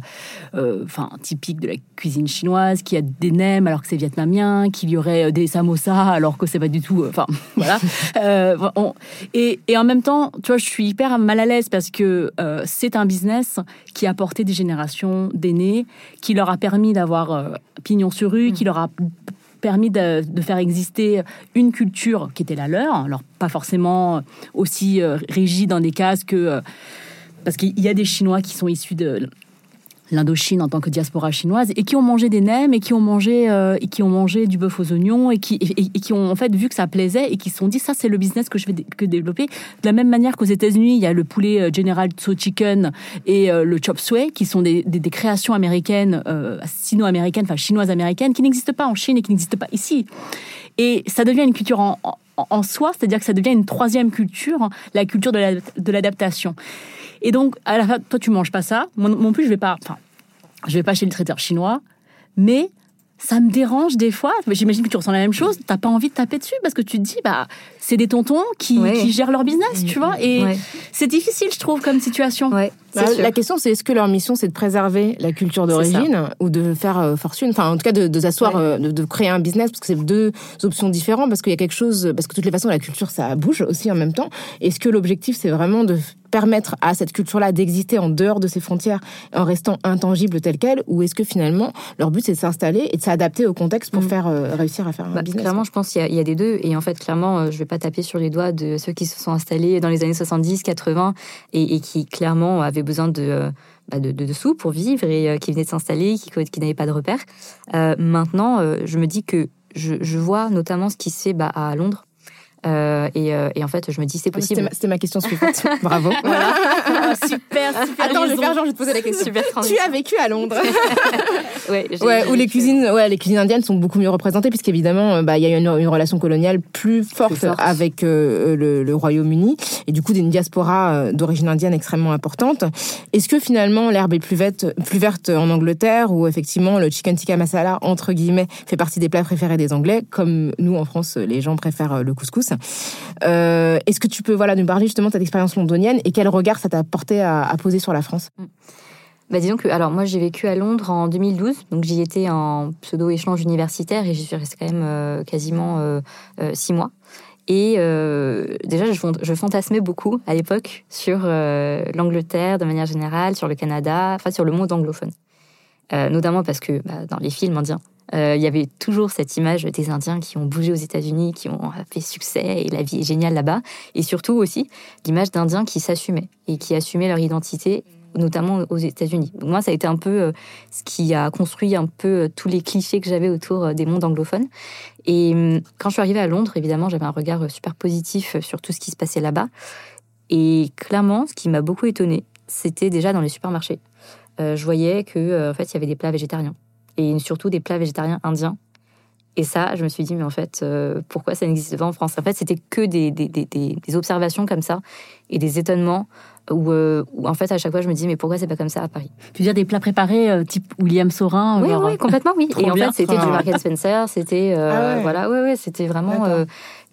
enfin typique de la cuisine chinoise, qu'il y a des nems alors que c'est vietnamien, qu'il y aurait des samosas alors que c'est pas du tout, enfin voilà. et, et, en même temps, tu vois, je suis hyper mal à l'aise parce que c'est un business qui a porté des générations d'aînés, qui leur a permis d'avoir pignon sur rue, qui mm. leur a permis de, faire exister une culture qui était la leur, alors pas forcément aussi euh, rigide dans des cases que... Euh, parce qu'il y a des Chinois qui sont issus de l'Indochine en tant que diaspora chinoise et qui ont mangé des nems et qui ont mangé euh, et qui ont mangé du bœuf aux oignons et qui et, qui ont en fait vu que ça plaisait et qui se sont dit ça c'est le business que je vais que développer. De la même manière qu'aux États-Unis il y a le poulet euh, General Tso Chicken et euh, le chop suey qui sont des, des, créations américaines sino-américaines enfin chinoises américaines qui n'existent pas en Chine et qui n'existent pas ici. Et ça devient une culture en, en, soi c'est-à-dire que ça devient une troisième culture la culture de l'adaptation et donc, à la fin, toi, tu manges pas ça. Moi non plus, je vais pas. Enfin, je vais pas chez le traiteur chinois, mais ça me dérange des fois. J'imagine que tu ressens la même chose. T'as pas envie de taper dessus parce que tu te dis, bah, c'est des tontons qui, qui, gèrent leur business, tu vois. Et c'est difficile, je trouve, comme situation. Bah, la question, c'est est-ce que leur mission, c'est de préserver la culture d'origine ou de faire euh, fortune? Enfin, en tout cas, de, de s'asseoir, euh, de, de, créer un business, parce que c'est deux options différentes, parce qu'il y a quelque chose, parce que de toutes les façons, la culture, ça bouge aussi en même temps. Est-ce que l'objectif, c'est vraiment de permettre à cette culture-là d'exister en dehors de ses frontières en restant intangible telle qu'elle ou est-ce que finalement leur but c'est de s'installer et de s'adapter au contexte pour mm. faire euh, réussir à faire un bah, business Clairement, je pense qu'il y, a des deux et en fait clairement, euh, je vais pas taper sur les doigts de ceux qui se sont installés dans les années 70, 80 et, qui clairement avaient besoin de bah, de, sous pour vivre et euh, qui venaient de s'installer, qui, qui n'avaient pas de repères. maintenant, je me dis que je, vois notamment ce qui se fait bah, à Londres euh, euh, et, en fait, je me dis, c'est ah, possible. C'était ma, question suivante. Bravo. Ah, super, super. Attends, je vais faire genre, je vais te poser la question. Super tu as vécu à Londres. ouais, où les cuisines, ouais, les cuisines indiennes sont beaucoup mieux représentées, puisqu'évidemment, euh, bah, il y a une, une, relation coloniale plus forte, avec le, Royaume-Uni, et du coup, d'une diaspora d'origine indienne extrêmement importante. Est-ce que finalement, l'herbe est plus verte, plus verte en Angleterre, où effectivement, le chicken tikka masala, entre guillemets, fait partie des plats préférés des Anglais, comme nous, en France, les gens préfèrent le couscous? Euh, est-ce que tu peux voilà, nous parler justement de cette expérience londonienne et quel regard ça t'a porté à, poser sur la France? Mm. bah disons que alors moi j'ai vécu à Londres en 2012 donc j'y étais en pseudo échange universitaire et j'y suis restée quand même euh, quasiment euh, six mois. Et déjà je, je, fantasmais beaucoup à l'époque sur l'Angleterre de manière générale sur le Canada enfin sur le monde anglophone. Notamment parce que bah, dans les films indiens euh, il y avait toujours cette image des Indiens qui ont bougé aux États-Unis, qui ont fait succès et la vie est géniale là-bas. Et surtout aussi l'image d'Indiens qui s'assumaient et qui assumaient leur identité notamment aux États-Unis. moi, ça a été un peu euh, ce qui a construit un peu euh, tous les clichés que j'avais autour des mondes anglophones. Et hum, quand je suis arrivée à Londres, évidemment, j'avais un regard super positif sur tout ce qui se passait là-bas. Et clairement, ce qui m'a beaucoup étonnée, c'était déjà dans les supermarchés. je voyais que, en fait, il y avait des plats végétariens et surtout des plats végétariens indiens. Et ça, je me suis dit, mais en fait, euh, pourquoi ça n'existe pas en France? En fait, c'était que des, des, des, des, observations comme ça et des étonnements où, euh, où, en fait, à chaque fois, je me dis, mais pourquoi c'est pas comme ça à Paris? Tu veux dire des plats préparés euh, type William Saurin Oui, oui, complètement, oui. et en fait, c'était du Market Spencer, c'était ah voilà, ouais, ouais, c'était vraiment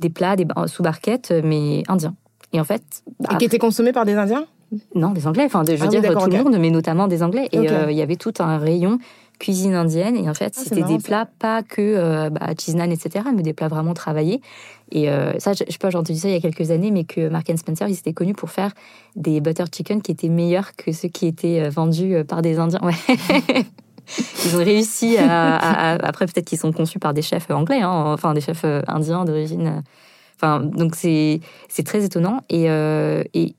des plats des, sous barquette, mais indiens. Et en fait, bah, et qui étaient consommés par des Indiens? Non, des Anglais. Enfin, je veux ah dire tout le monde, mais notamment des Anglais. Et il y avait tout un rayon cuisine indienne. Et en fait, ah, c'était des plats pas que euh, bah, cheese etc., mais des plats vraiment travaillés. Et euh, ça, je, je sais pas, j'ai entendu ça il y a quelques années, mais que Mark Spencer, ils étaient connus pour faire des butter chicken qui étaient meilleurs que ceux qui étaient euh, vendus par des Indiens. Ouais. ils ont réussi à, après peut-être qu'ils sont conçus par des chefs anglais, hein, enfin des chefs indiens d'origine. Enfin, donc c'est c'est très étonnant et, et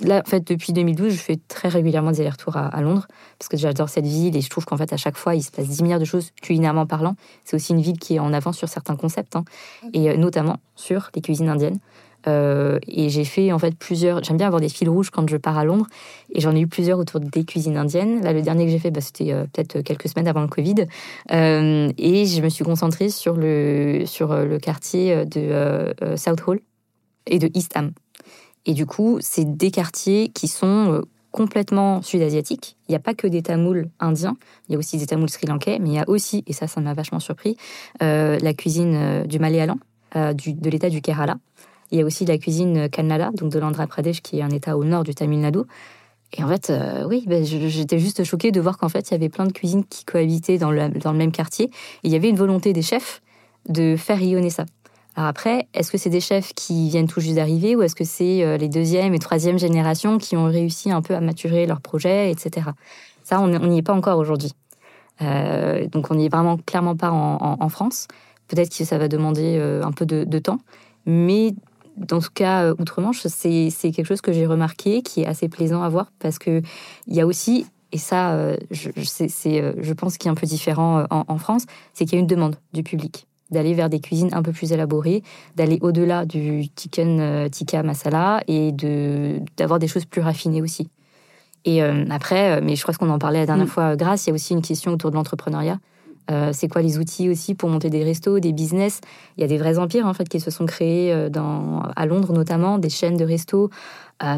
là, en fait, depuis 2012, je fais très régulièrement des allers-retours à, Londres parce que j'adore cette ville et je trouve qu'en fait, à chaque fois, il se passe 10 milliards de choses culinairement parlant. C'est aussi une ville qui est en avance sur certains concepts hein, et euh, notamment sur les cuisines indiennes. Euh, et j'ai fait en fait plusieurs. J'aime bien avoir des fils rouges quand je pars à Londres, et j'en ai eu plusieurs autour des cuisines indiennes. Là, le dernier que j'ai fait, bah, c'était euh, peut-être quelques semaines avant le Covid, et je me suis concentrée sur le sur le quartier de South Hall et de East Ham. Et du coup, c'est des quartiers qui sont euh, complètement sud-asiatiques. Il n'y a pas que des Tamouls indiens, il y a aussi des Tamouls sri-lankais, mais il y a aussi, et ça, ça m'a vachement surpris, euh, la cuisine euh, du Malayalam, de l'État du Kerala. Il y a aussi la cuisine Kannada, donc de l'Andhra Pradesh, qui est un État au nord du Tamil Nadu. Et en fait, oui, ben, j'étais juste choquée de voir qu'en fait, il y avait plein de cuisines qui cohabitaient dans le, dans le même quartier. Et il y avait une volonté des chefs de faire rayonner ça. Alors après, est-ce que c'est des chefs qui viennent tout juste d'arriver ou est-ce que c'est euh, les deuxième et troisième générations qui ont réussi un peu à maturer leur projet, etc. Ça, on n'y est pas encore aujourd'hui. Euh, donc on n'y est vraiment clairement pas en, France. Peut-être que ça va demander euh, un peu de, temps, mais dans ce cas outre-Manche, c'est quelque chose que j'ai remarqué qui est assez plaisant à voir parce que il y a aussi et ça, je, je pense qu'il est un peu différent en, en France, c'est qu'il y a une demande du public d'aller vers des cuisines un peu plus élaborées, d'aller au-delà du chicken euh, tikka masala et de d'avoir des choses plus raffinées aussi. Et euh, après, euh, mais je crois qu'on en parlait la dernière mm. fois, grâce, il y a aussi une question autour de l'entrepreneuriat. c'est quoi les outils aussi pour monter des restos, des business? Il y a des vrais empires en fait qui se sont créés dans, à Londres notamment, des chaînes de restos,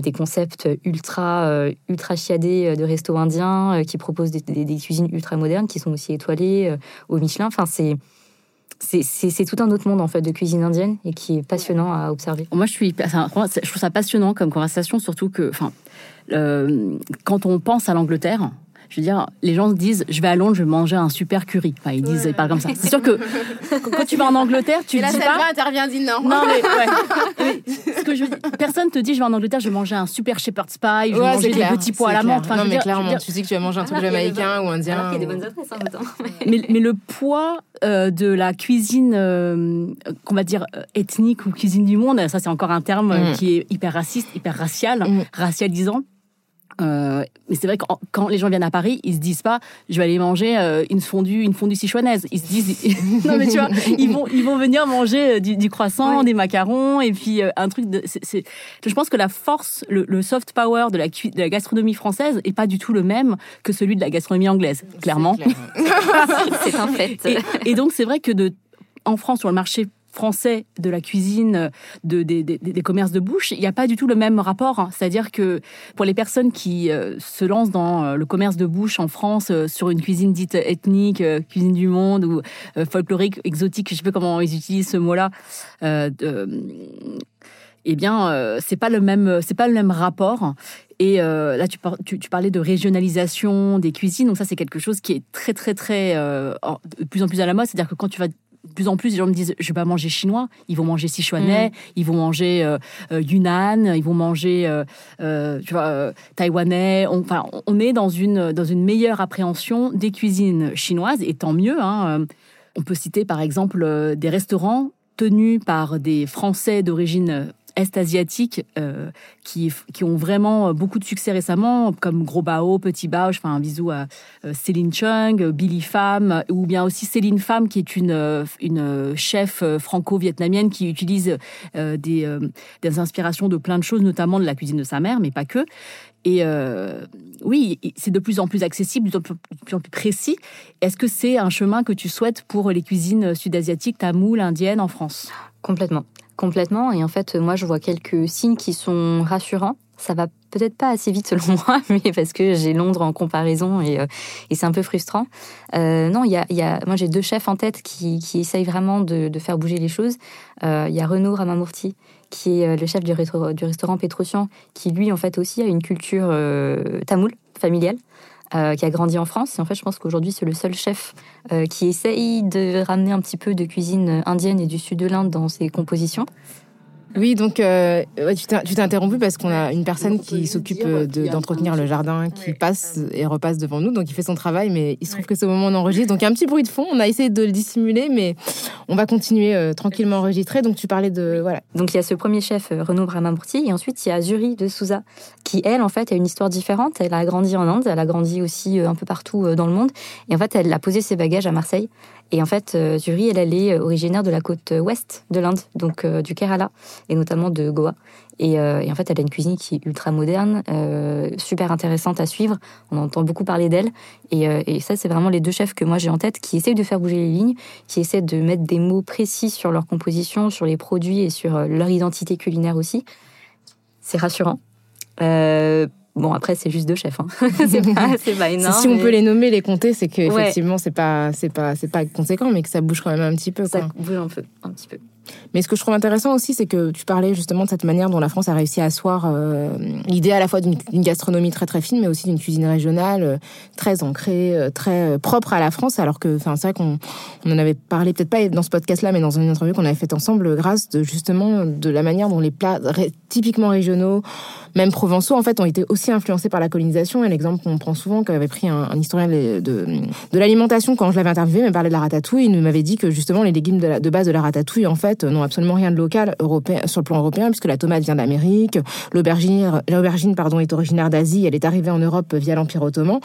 des concepts ultra ultra chiadés de restos indiens qui proposent des, des, cuisines ultra modernes qui sont aussi étoilées au Michelin. Enfin, c'est c'est tout un autre monde en fait de cuisine indienne et qui est passionnant à observer. Moi, je trouve ça passionnant comme conversation, surtout que, enfin, quand on pense à l'Angleterre, je veux dire, les gens se disent, je vais à Londres, je vais manger un super curry. Enfin, ils disent, ils parlent comme ça. C'est sûr que quand tu vas en Angleterre, tu et là, dis pas. intervient, dit non. Non mais, ouais. ce que je personne te dit, je vais en Angleterre, je vais manger un super shepherd's pie, je vais manger des petits pois à la menthe. Enfin, non mais clairement, tu sais que tu vas manger un truc jamaïcain ou indien. Il y a des bonnes adresses en hein, mais, mais le poids euh, de la cuisine, euh, qu'on va dire euh, ethnique ou cuisine du monde, ça c'est encore un terme mm. qui est hyper raciste, hyper racial, mm. racialisant. Euh, mais c'est vrai que quand les gens viennent à Paris, ils se disent pas, je vais aller manger euh, une fondue, une fondue sichuanaise. Ils se disent, non mais tu vois, ils vont, ils vont venir manger euh, du, croissant, des macarons et puis un truc. De, c'est, je pense que la force, le, soft power de la, de la gastronomie française est pas du tout le même que celui de la gastronomie anglaise, clairement. c'est un fait. Et, et donc c'est vrai que de en France sur le marché français de la cuisine, de, des, commerces de bouche, il n'y a pas du tout le même rapport. Hein. C'est-à-dire que pour les personnes qui euh, se lancent dans euh, le commerce de bouche en France euh, sur une cuisine dite ethnique, cuisine du monde ou folklorique, exotique, je ne sais pas comment ils utilisent ce mot-là, eh bien, c'est pas le même, pas le même rapport. Et là, tu, tu, parlais de régionalisation des cuisines. Donc ça, c'est quelque chose qui est très, très, très, de plus en plus à la mode. C'est-à-dire que quand tu vas de plus en plus, les gens me disent je vais pas manger chinois, ils vont manger sichuanais, mm. ils vont manger euh, euh, Yunnan, ils vont manger euh, tu vois taïwanais. On, enfin, on est dans une dans une meilleure appréhension des cuisines chinoises et tant mieux. Hein. On peut citer par exemple des restaurants tenus par des Français d'origine est-asiatiques euh, qui, qui ont vraiment beaucoup de succès récemment, comme Gros Bao, Petit Bao. Je fais un bisou à euh, Céline Chung, Billy Pham, ou bien aussi Céline Pham, qui est une, une chef franco-vietnamienne qui utilise euh, des, des inspirations de plein de choses, notamment de la cuisine de sa mère, mais pas que. Et oui, c'est de plus en plus accessible, de plus en plus précis. Est-ce que c'est un chemin que tu souhaites pour les cuisines sud-asiatiques, tamoul, indiennes en France? Complètement. Complètement. Et en fait, moi, je vois quelques signes qui sont rassurants. Ça va peut-être pas assez vite selon moi, mais parce que j'ai Londres en comparaison et, euh, et c'est un peu frustrant. Euh, non, il y a, y a, moi j'ai deux chefs en tête qui, qui essayent vraiment de, faire bouger les choses. Euh, il y a Renaud Ramamurti, qui est le chef du, du restaurant Petrosian, qui lui en fait aussi a une culture tamoule, familiale. Euh, qui a grandi en France. Et en fait, je pense qu'aujourd'hui, c'est le seul chef euh, qui essaye de ramener un petit peu de cuisine indienne et du sud de l'Inde dans ses compositions. Oui, donc euh, tu t'es interrompu parce qu'on a une personne qui s'occupe d'entretenir le jardin, qui passe et repasse devant nous, donc il fait son travail, mais il se trouve que c'est au moment où on enregistre, donc il y a un petit bruit de fond. On a essayé de le dissimuler, mais on va continuer euh, tranquillement à enregistrer. Donc tu parlais de voilà. Donc il y a ce premier chef Renaud Brahmamourti, et ensuite il y a Zuri de Souza, qui elle en fait a une histoire différente. Elle a grandi en Inde, elle a grandi aussi un peu partout dans le monde, et en fait elle a posé ses bagages à Marseille. Et en fait, Zuri, elle, est originaire de la côte ouest de l'Inde, donc du Kerala et notamment de Goa. Euh, et, en fait, elle a une cuisine qui est ultra moderne, euh, super intéressante à suivre. On entend beaucoup parler d'elle. Et, euh, et, ça, c'est vraiment les deux chefs que moi j'ai en tête qui essayent de faire bouger les lignes, qui essaient de mettre des mots précis sur leur composition, sur les produits et sur leur identité culinaire aussi. C'est rassurant. Bon, après, c'est juste deux chefs. Hein. c'est pas, énorme. Si on peut les nommer, les compter, c'est qu'effectivement, ouais. c'est pas, pas, pas conséquent, mais que ça bouge quand même un petit peu. Ça bouge un peu, un petit peu. Mais ce que je trouve intéressant aussi, c'est que tu parlais justement de cette manière dont la France a réussi à asseoir euh, l'idée à la fois d'une gastronomie très très fine, mais aussi d'une cuisine régionale euh, très ancrée, euh, très propre à la France. Alors que, c'est vrai qu'on on en avait parlé peut-être pas dans ce podcast-là, mais dans une interview qu'on avait faite ensemble, grâce justement de la manière dont les plats typiquement régionaux, même provençaux, en fait, ont été aussi influencés par la colonisation. Et l'exemple qu'on prend souvent, qu'avait pris un, historien de, l'alimentation quand je l'avais interviewé, me parlait de la ratatouille. Il m'avait dit que justement les légumes de, de base de la ratatouille, en fait, n'ont absolument rien de local européen, sur le plan européen, puisque la tomate vient d'Amérique, l'aubergine, l'aubergine pardon, est originaire d'Asie, elle est arrivée en Europe via l'Empire ottoman,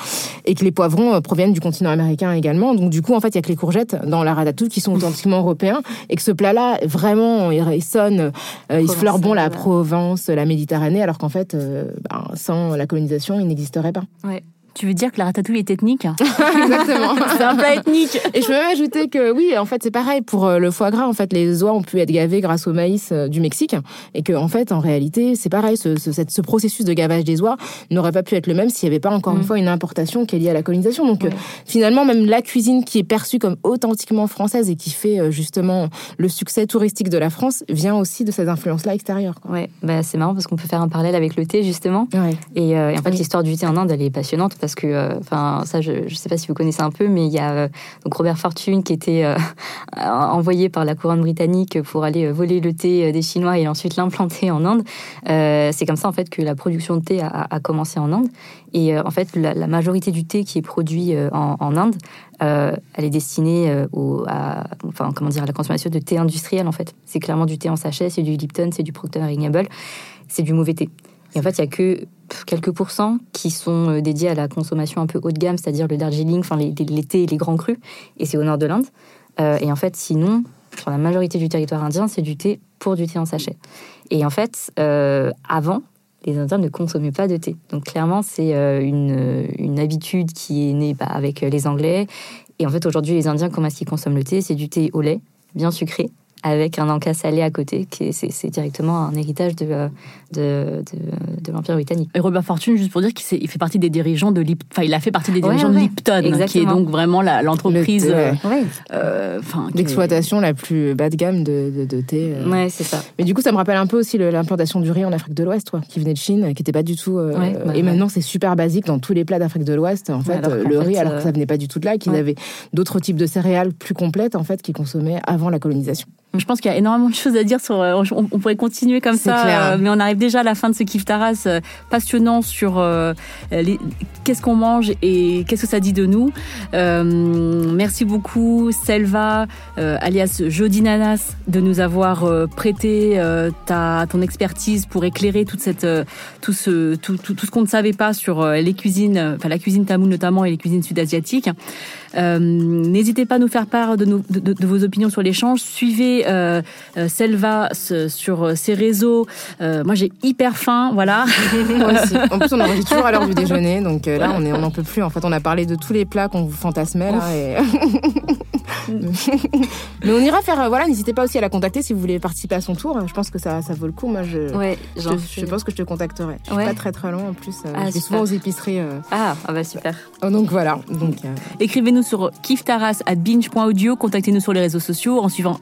et que les poivrons euh, proviennent du continent américain également. Donc du coup, en fait, il y a que les courgettes dans la ratatouille qui sont authentiquement européens, et que ce plat-là, vraiment, il, sonne, euh, il fleure bon la Provence, la Méditerranée, alors qu'en fait, euh, ben, sans la colonisation, il n'existerait pas. Ouais. Tu veux dire que la ratatouille est ethnique Exactement. c'est un plat ethnique. Et je peux même ajouter que oui, en fait, c'est pareil pour euh, le foie gras. En fait, les oies ont pu être gavées grâce au maïs euh, du Mexique, et que en fait, en réalité, c'est pareil. Ce, ce, ce, processus de gavage des oies n'aurait pas pu être le même s'il n'y avait pas encore une mm. fois une importation qui est liée à la colonisation. Donc, euh, finalement, même la cuisine qui est perçue comme authentiquement française et qui fait justement le succès touristique de la France vient aussi de ces influences-là extérieures. Quoi. Ouais, bah, c'est marrant parce qu'on peut faire un parallèle avec le thé justement. Et, et, en fait, l'histoire du thé en Inde, elle est passionnante parce que, euh, enfin, ça, je ne sais pas si vous connaissez un peu, mais il y a euh, donc Robert Fortune qui était euh, envoyé par la couronne britannique pour aller voler le thé des Chinois et ensuite l'implanter en Inde. c'est comme ça en fait que la production de thé a, commencé en Inde. Et en fait, la, majorité du thé qui est produit en, Inde, elle est destinée au, à, enfin, comment dire, à la consommation de thé industriel en fait. C'est clairement du thé en sachet, c'est du Lipton, c'est du Procter Gamble, c'est du mauvais thé. Et en fait, il y a que quelques pourcents qui sont euh, dédiés à la consommation un peu haut de gamme, c'est-à-dire le Darjeeling, enfin les thés et les grands crus, et c'est au nord de l'Inde. Euh, et en fait, sinon, sur la majorité du territoire indien, c'est du thé pour du thé en sachet. Et en fait, euh, avant, les Indiens ne consommaient pas de thé. Donc clairement, c'est une, une, habitude qui est née bah, avec les Anglais. Et en fait, aujourd'hui, les Indiens, comment est-ce qu'ils consomment le thé? C'est du thé au lait, bien sucré, avec un encas salé à côté, qui c'est directement un héritage de, de, de, l'Empire britannique. Et Robert Fortune, juste pour dire qu'il fait partie des dirigeants de Lipton, enfin il a fait partie des dirigeants de Lipton, qui est donc vraiment l'entreprise, euh, euh, l'exploitation la plus bas de gamme de, de, thé. Euh. Ouais, c'est ça. Mais du coup, ça me rappelle un peu aussi l'implantation du riz en Afrique de l'Ouest, qui venait de Chine, qui n'était pas du tout. Bah et maintenant, c'est super basique dans tous les plats d'Afrique de l'Ouest. En fait, le riz, alors que ça venait pas du tout de là, qu'ils avaient d'autres types de céréales plus complètes en fait, qu'ils consommaient avant la colonisation. Je pense qu'il y a énormément de choses à dire sur. Euh, on, pourrait continuer comme ça, clair. Euh, mais on arrive déjà à la fin de ce kiff Taras euh, passionnant sur qu'est-ce qu'on mange et qu'est-ce que ça dit de nous. merci beaucoup, Selva, alias Jody Nanas, de nous avoir prêté ta ton expertise pour éclairer toute cette tout ce tout, tout, tout ce qu'on ne savait pas sur les cuisines, enfin la cuisine tamoule notamment et les cuisines sud-asiatiques. N'hésitez pas à nous faire part de, de, de vos opinions sur l'échange. Suivez euh, euh, Selva sur euh, ses réseaux. moi, j'ai hyper faim, voilà. En plus, on enregistre toujours à l'heure du déjeuner, donc là, on n'en peut plus. En fait, on a parlé de tous les plats qu'on vous fantasmait là. Et... Mais on ira faire. voilà, n'hésitez pas aussi à la contacter si vous voulez participer à son tour. Je pense que ça, ça vaut le coup. Moi, je, je, pense que je te contacterai. Je suis pas très très loin en plus. Ah, je vais souvent aux épiceries. Ah, ah, bah super. Oh, donc voilà. Donc, Écrivez-nous sur kiftaras at binge.audio. Contactez-nous sur les réseaux sociaux en suivant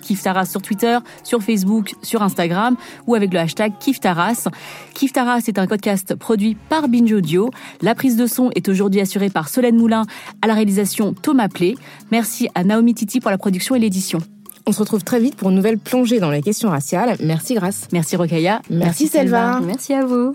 Kiftaras sur Twitter, sur Facebook, sur Instagram ou avec le hashtag Kiftaras. Kiftaras est un podcast produit par Binge Audio. La prise de son est aujourd'hui assurée par Solène Moulin à la réalisation Thomas Plé. Merci à Naomi Titi pour la production et l'édition. On se retrouve très vite pour une nouvelle plongée dans les questions raciales. Merci Grace. Merci Rokaya. Merci, Selva. Merci à vous.